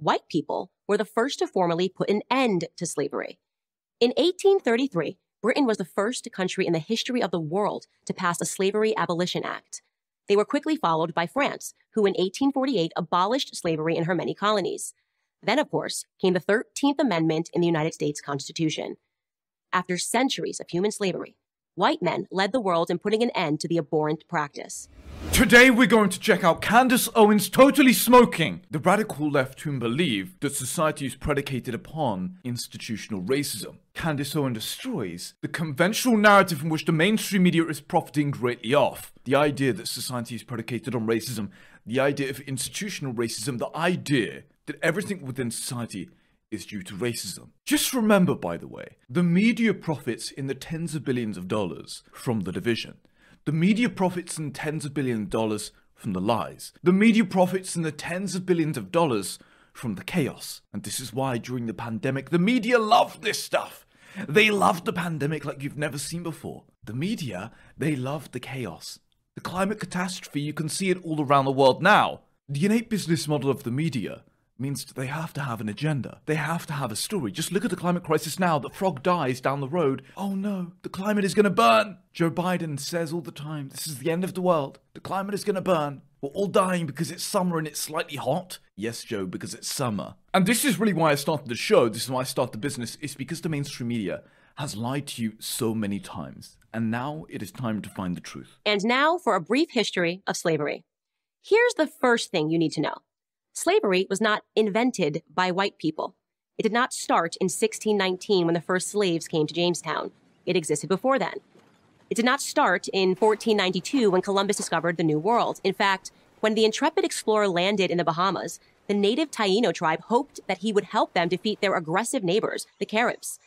white people were the first to formally put an end to slavery. In 1833, Britain was the first country in the history of the world to pass a Slavery Abolition Act. They were quickly followed by France, who in 1848 abolished slavery in her many colonies. Then, of course, came the 13th Amendment in the United States Constitution. After centuries of human slavery, white men led the world in putting an end to the abhorrent practice. Today we're going to check out Candace Owens Totally Smoking, the radical left whom believe that society is predicated upon institutional racism. Candace Owens destroys the conventional narrative in which the mainstream media is profiting greatly off. The idea that society is predicated on racism, the idea of institutional racism, the idea that everything within society is due to racism. Just remember, by the way, the media profits in the tens of billions of dollars from the division. The media profits in tens of billions of dollars from the lies. The media profits in the tens of billions of dollars from the chaos. And this is why during the pandemic, the media loved this stuff. They loved the pandemic like you've never seen before. The media, they loved the chaos. The climate catastrophe, you can see it all around the world now. The innate business model of the media means they have to have an agenda. They have to have a story. Just look at the climate crisis now. The frog dies down the road. Oh no, the climate is going to burn. Joe Biden says all the time, this is the end of the world. The climate is going to burn. We're all dying because it's summer and it's slightly hot. Yes, Joe, because it's summer. And this is really why I started the show. This is why I started the business. It's because the mainstream media has lied to you so many times. And now it is time to find the truth. And now for a brief history of slavery. Here's the first thing you need to know slavery was not invented by white people. It did not start in 1619 when the first slaves came to Jamestown. It existed before then. It did not start in 1492 when Columbus discovered the New World. In fact, when the intrepid explorer landed in the Bahamas, the native Taino tribe hoped that he would help them defeat their aggressive neighbors, the Caribs.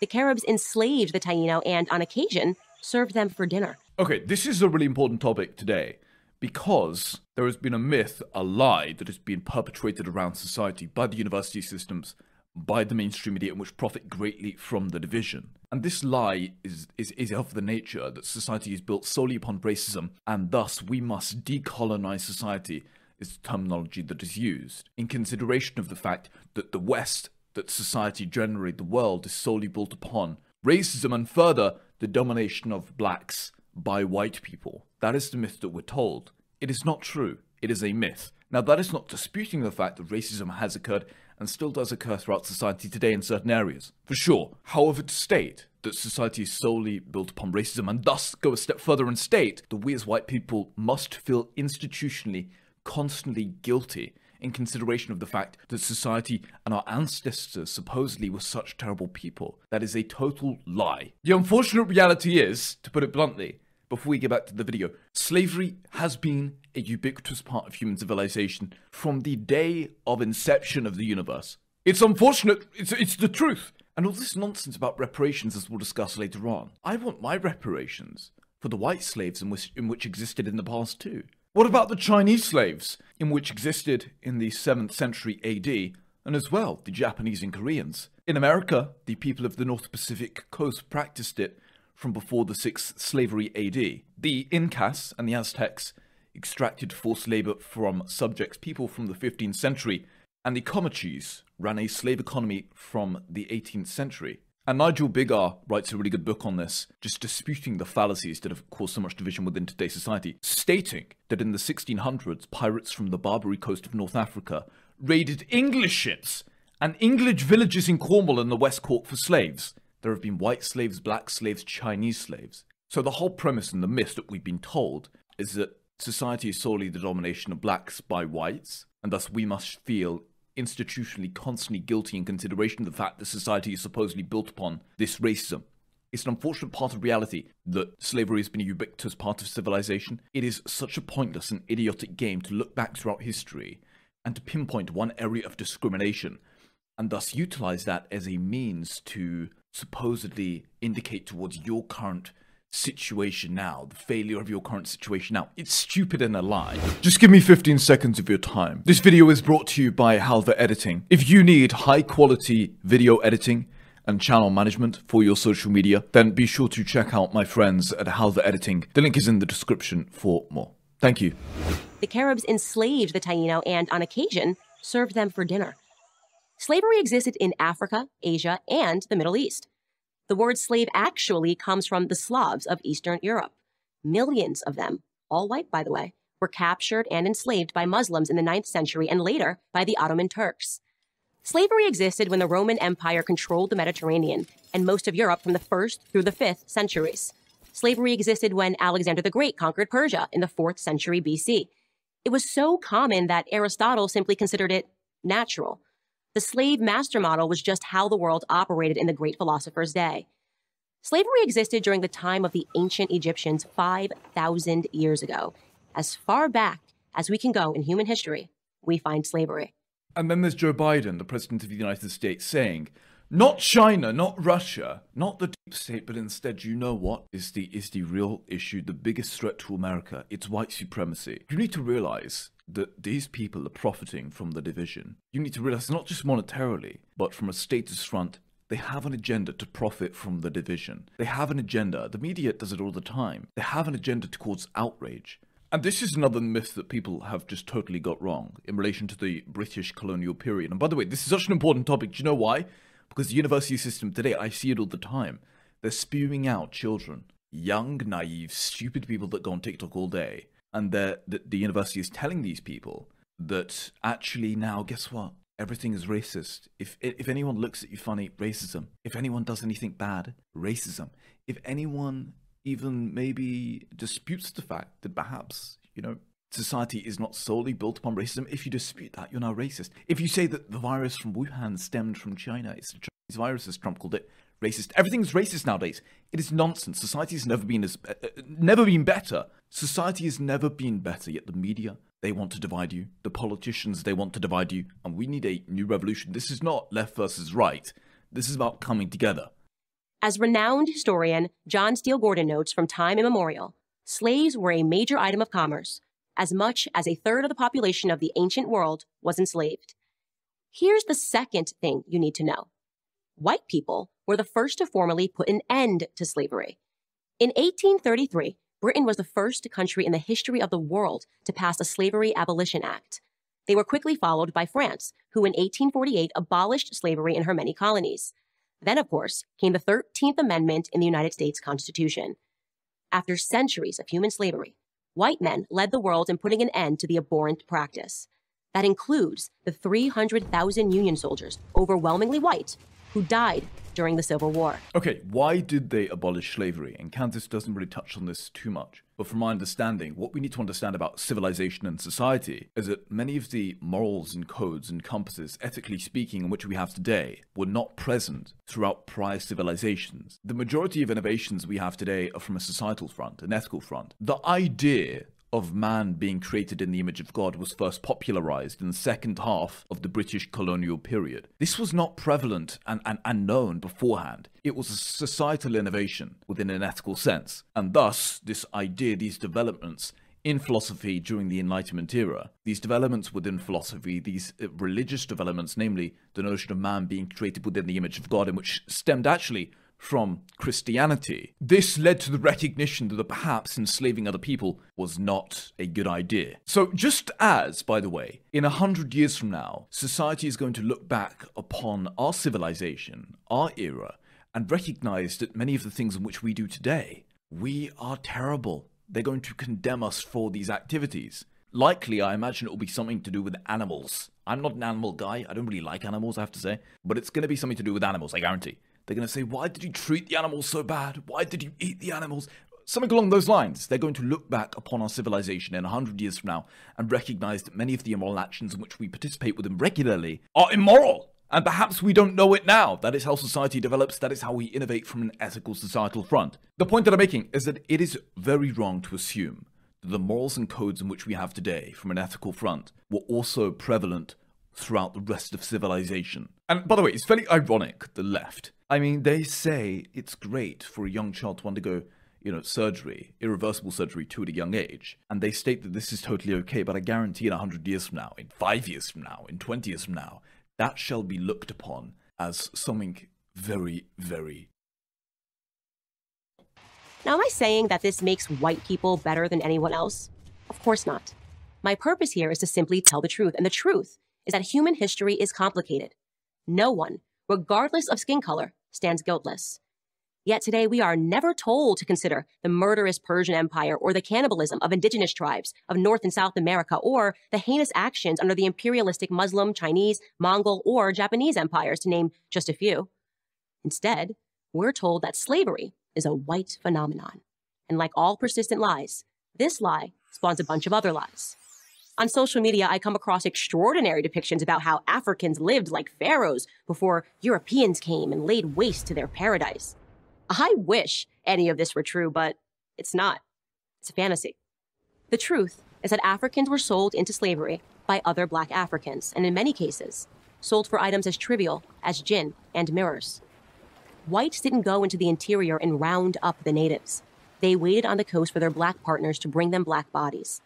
The Caribs enslaved the Taino and, on occasion, served them for dinner. Okay, this is a really important topic today because there has been a myth, a lie that has been perpetrated around society by the university systems, by the mainstream media, which profit greatly from the division. And this lie is, is, is of the nature that society is built solely upon racism, and thus we must decolonize society, is the terminology that is used, in consideration of the fact that the West, that society generally, the world, is solely built upon racism, and further, the domination of blacks by white people. That is the myth that we're told. It is not true. It is a myth. Now, that is not disputing the fact that racism has occurred and still does occur throughout society today in certain areas. For sure. However, to state that society is solely built upon racism and thus go a step further and state that we as white people must feel institutionally constantly guilty in consideration of the fact that society and our ancestors supposedly were such terrible people. That is a total lie. The unfortunate reality is, to put it bluntly, before we get back to the video, slavery has been a ubiquitous part of human civilization from the day of inception of the universe. It's unfortunate, it's, it's the truth. And all this nonsense about reparations, as we'll discuss later on. I want my reparations for the white slaves in which, in which existed in the past too. What about the Chinese slaves, in which existed in the 7th century AD, and as well the Japanese and Koreans? In America, the people of the North Pacific coast practiced it from before the 6th slavery AD. The Incas and the Aztecs extracted forced labor from subjects people from the 15th century, and the Comanches ran a slave economy from the 18th century. And Nigel Biggar writes a really good book on this, just disputing the fallacies that have caused so much division within today's society, stating that in the 1600s, pirates from the Barbary coast of North Africa raided English ships and English villages in Cornwall and the West Cork for slaves. There have been white slaves, black slaves, Chinese slaves. So the whole premise and the myth that we've been told is that society is solely the domination of blacks by whites, and thus we must feel institutionally constantly guilty in consideration of the fact that society is supposedly built upon this racism. It's an unfortunate part of reality that slavery has been a ubiquitous part of civilization. It is such a pointless and idiotic game to look back throughout history and to pinpoint one area of discrimination and thus utilize that as a means to supposedly indicate towards your current situation now, the failure of your current situation now. It's stupid and a lie. Just give me 15 seconds of your time. This video is brought to you by Halva Editing. If you need high quality video editing, and channel management for your social media, then be sure to check out my friends at Halva Editing. The link is in the description for more. Thank you. The Caribs enslaved the Taino and, on occasion, served them for dinner. Slavery existed in Africa, Asia, and the Middle East. The word slave actually comes from the Slavs of Eastern Europe. Millions of them, all white by the way, were captured and enslaved by Muslims in the 9th century and later by the Ottoman Turks. Slavery existed when the Roman Empire controlled the Mediterranean and most of Europe from the 1st through the 5th centuries. Slavery existed when Alexander the Great conquered Persia in the 4th century BC. It was so common that Aristotle simply considered it natural. The slave master model was just how the world operated in the great philosopher's day. Slavery existed during the time of the ancient Egyptians 5,000 years ago. As far back as we can go in human history, we find slavery. And then there's Joe Biden, the President of the United States, saying, not China, not Russia, not the deep state, but instead, you know what is the is the real issue, the biggest threat to America? It's white supremacy. You need to realize that these people are profiting from the division. You need to realize not just monetarily, but from a status front, they have an agenda to profit from the division. They have an agenda. The media does it all the time. They have an agenda to cause outrage. And this is another myth that people have just totally got wrong in relation to the British colonial period. And by the way, this is such an important topic. Do you know why? Because the university system today, I see it all the time. They're spewing out children, young, naive, stupid people that go on TikTok all day. And the, the university is telling these people that actually now, guess what? Everything is racist. If if anyone looks at you funny, racism. If anyone does anything bad, racism. If anyone even maybe disputes the fact that perhaps, you know, society is not solely built upon racism. If you dispute that, you're now racist. If you say that the virus from Wuhan stemmed from China, it's a Chinese virus, as Trump called it, racist. Everything's racist nowadays. It is nonsense. Society has never been as uh, uh, never been better. Society has never been better. Yet the media they want to divide you. The politicians they want to divide you, and we need a new revolution. This is not left versus right. This is about coming together. As renowned historian John Steele Gordon notes from time immemorial, slaves were a major item of commerce as much as a third of the population of the ancient world was enslaved. Here's the second thing you need to know white people were the first to formally put an end to slavery. In 1833, Britain was the first country in the history of the world to pass a Slavery Abolition Act. They were quickly followed by France, who in 1848 abolished slavery in her many colonies. Then, of course, came the 13th Amendment in the United States Constitution. After centuries of human slavery, white men led the world in putting an end to the abhorrent practice. That includes the 300,000 Union soldiers, overwhelmingly white, who died during the Civil War. Okay, why did they abolish slavery? And Candace doesn't really touch on this too much. But from my understanding, what we need to understand about civilization and society is that many of the morals and codes and compasses, ethically speaking, in which we have today, were not present throughout prior civilizations. The majority of innovations we have today are from a societal front, an ethical front. The idea of man being created in the image of God was first popularized in the second half of the British colonial period. This was not prevalent and, and, and known beforehand. It was a societal innovation within an ethical sense. And thus, this idea, these developments in philosophy during the Enlightenment era, these developments within philosophy, these uh, religious developments, namely the notion of man being created within the image of God, and which stemmed actually from Christianity. This led to the recognition that perhaps enslaving other people was not a good idea. So, just as, by the way, in a hundred years from now, society is going to look back upon our civilization, our era, and recognize that many of the things in which we do today, we are terrible. They're going to condemn us for these activities. Likely, I imagine it will be something to do with animals. I'm not an animal guy. I don't really like animals, I have to say. But it's going to be something to do with animals, I guarantee. They're going to say, Why did you treat the animals so bad? Why did you eat the animals? Something along those lines. They're going to look back upon our civilization in a hundred years from now and recognize that many of the immoral actions in which we participate with them regularly are immoral. And perhaps we don't know it now. That is how society develops. That is how we innovate from an ethical societal front. The point that I'm making is that it is very wrong to assume that the morals and codes in which we have today from an ethical front were also prevalent throughout the rest of civilization. And by the way, it's fairly ironic, the left I mean, they say it's great for a young child to undergo, you know, surgery, irreversible surgery too at a young age. And they state that this is totally okay, but I guarantee in 100 years from now, in 5 years from now, in 20 years from now, that shall be looked upon as something very, very. Now, am I saying that this makes white people better than anyone else? Of course not. My purpose here is to simply tell the truth, and the truth is that human history is complicated. No one, regardless of skin color, stands guiltless. Yet today we are never told to consider the murderous Persian Empire or the cannibalism of indigenous tribes of North and South America or the heinous actions under the imperialistic Muslim, Chinese, Mongol, or Japanese empires, to name just a few. Instead, we're told that slavery is a white phenomenon. And like all persistent lies, this lie spawns a bunch of other lies. On social media, I come across extraordinary depictions about how Africans lived like pharaohs before Europeans came and laid waste to their paradise. I wish any of this were true, but it's not. It's a fantasy. The truth is that Africans were sold into slavery by other black Africans, and in many cases, sold for items as trivial as gin and mirrors. Whites didn't go into the interior and round up the natives. They waited on the coast for their black partners to bring them black bodies.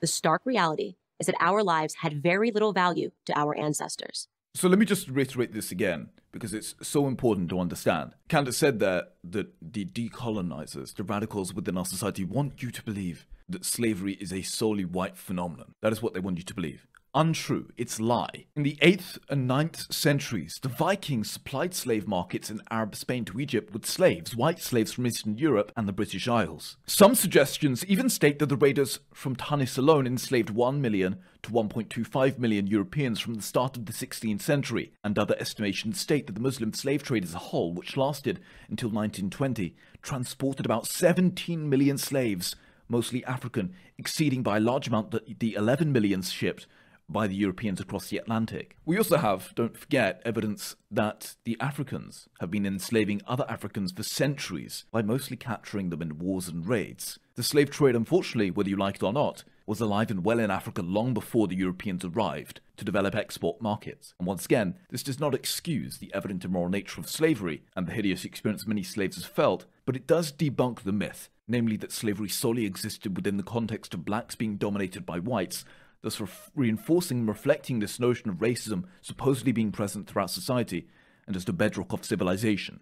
The stark reality is that our lives had very little value to our ancestors. So let me just reiterate this again because it's so important to understand. Candace said that that the decolonizers, the radicals within our society, want you to believe that slavery is a solely white phenomenon. That is what they want you to believe untrue, it's lie. In the 8th and 9th centuries, the Vikings supplied slave markets in Arab Spain to Egypt with slaves, white slaves from Eastern Europe and the British Isles. Some suggestions even state that the raiders from Tunis alone enslaved 1 million to 1.25 million Europeans from the start of the 16th century, and other estimations state that the Muslim slave trade as a whole, which lasted until 1920, transported about 17 million slaves, mostly African, exceeding by a large amount the, the 11 million shipped by the Europeans across the Atlantic. We also have, don't forget, evidence that the Africans have been enslaving other Africans for centuries by mostly capturing them in wars and raids. The slave trade, unfortunately, whether you like it or not, was alive and well in Africa long before the Europeans arrived to develop export markets. And once again, this does not excuse the evident immoral nature of slavery and the hideous experience many slaves have felt, but it does debunk the myth, namely that slavery solely existed within the context of blacks being dominated by whites thus re- reinforcing and reflecting this notion of racism supposedly being present throughout society and as the bedrock of civilization.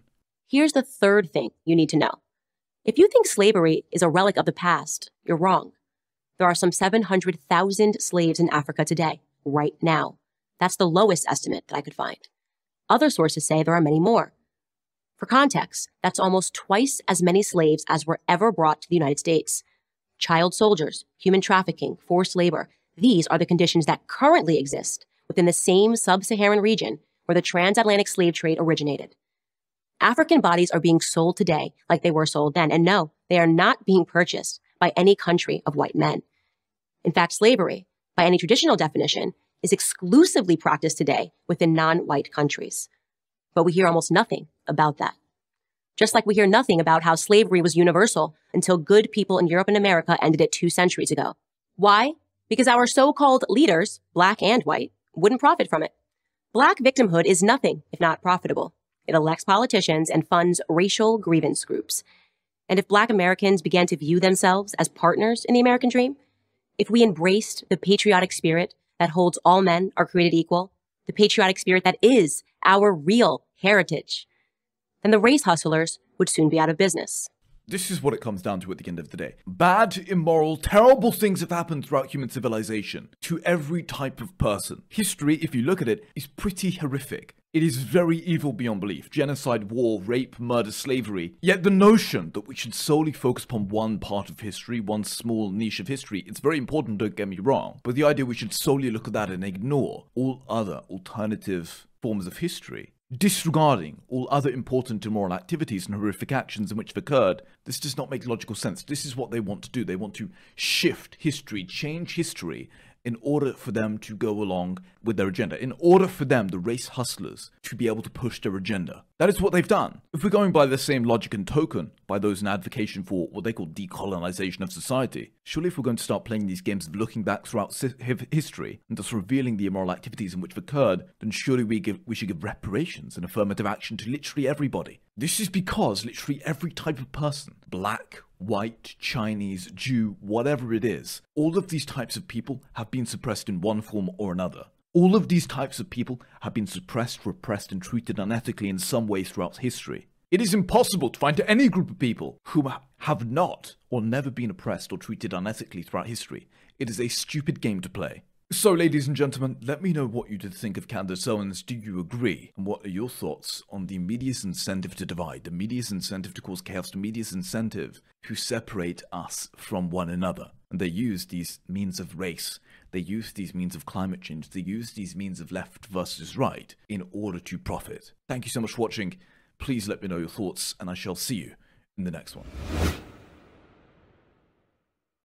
Here's the third thing you need to know. If you think slavery is a relic of the past, you're wrong. There are some 700,000 slaves in Africa today, right now. That's the lowest estimate that I could find. Other sources say there are many more. For context, that's almost twice as many slaves as were ever brought to the United States. Child soldiers, human trafficking, forced labor, these are the conditions that currently exist within the same sub Saharan region where the transatlantic slave trade originated. African bodies are being sold today like they were sold then. And no, they are not being purchased by any country of white men. In fact, slavery, by any traditional definition, is exclusively practiced today within non white countries. But we hear almost nothing about that. Just like we hear nothing about how slavery was universal until good people in Europe and America ended it two centuries ago. Why? Because our so-called leaders, black and white, wouldn't profit from it. Black victimhood is nothing if not profitable. It elects politicians and funds racial grievance groups. And if black Americans began to view themselves as partners in the American dream, if we embraced the patriotic spirit that holds all men are created equal, the patriotic spirit that is our real heritage, then the race hustlers would soon be out of business. This is what it comes down to at the end of the day. Bad, immoral, terrible things have happened throughout human civilization to every type of person. History, if you look at it, is pretty horrific. It is very evil beyond belief. Genocide, war, rape, murder, slavery. Yet the notion that we should solely focus upon one part of history, one small niche of history, it's very important, don't get me wrong. But the idea we should solely look at that and ignore all other alternative forms of history disregarding all other important immoral activities and horrific actions in which have occurred, this does not make logical sense. This is what they want to do. They want to shift history, change history, in order for them to go along with their agenda, in order for them, the race hustlers, to be able to push their agenda. That is what they've done. If we're going by the same logic and token, by those in advocacy for what they call decolonization of society, surely if we're going to start playing these games of looking back throughout history and thus revealing the immoral activities in which have occurred, then surely we, give, we should give reparations and affirmative action to literally everybody. This is because literally every type of person, black, white, Chinese, Jew, whatever it is, all of these types of people have been suppressed in one form or another. All of these types of people have been suppressed, repressed, and treated unethically in some way throughout history. It is impossible to find any group of people who have not or never been oppressed or treated unethically throughout history. It is a stupid game to play. So, ladies and gentlemen, let me know what you did think of Candace Owens. Do you agree? And what are your thoughts on the media's incentive to divide, the media's incentive to cause chaos, the media's incentive to separate us from one another? And they use these means of race, they use these means of climate change, they use these means of left versus right in order to profit. Thank you so much for watching. Please let me know your thoughts, and I shall see you in the next one.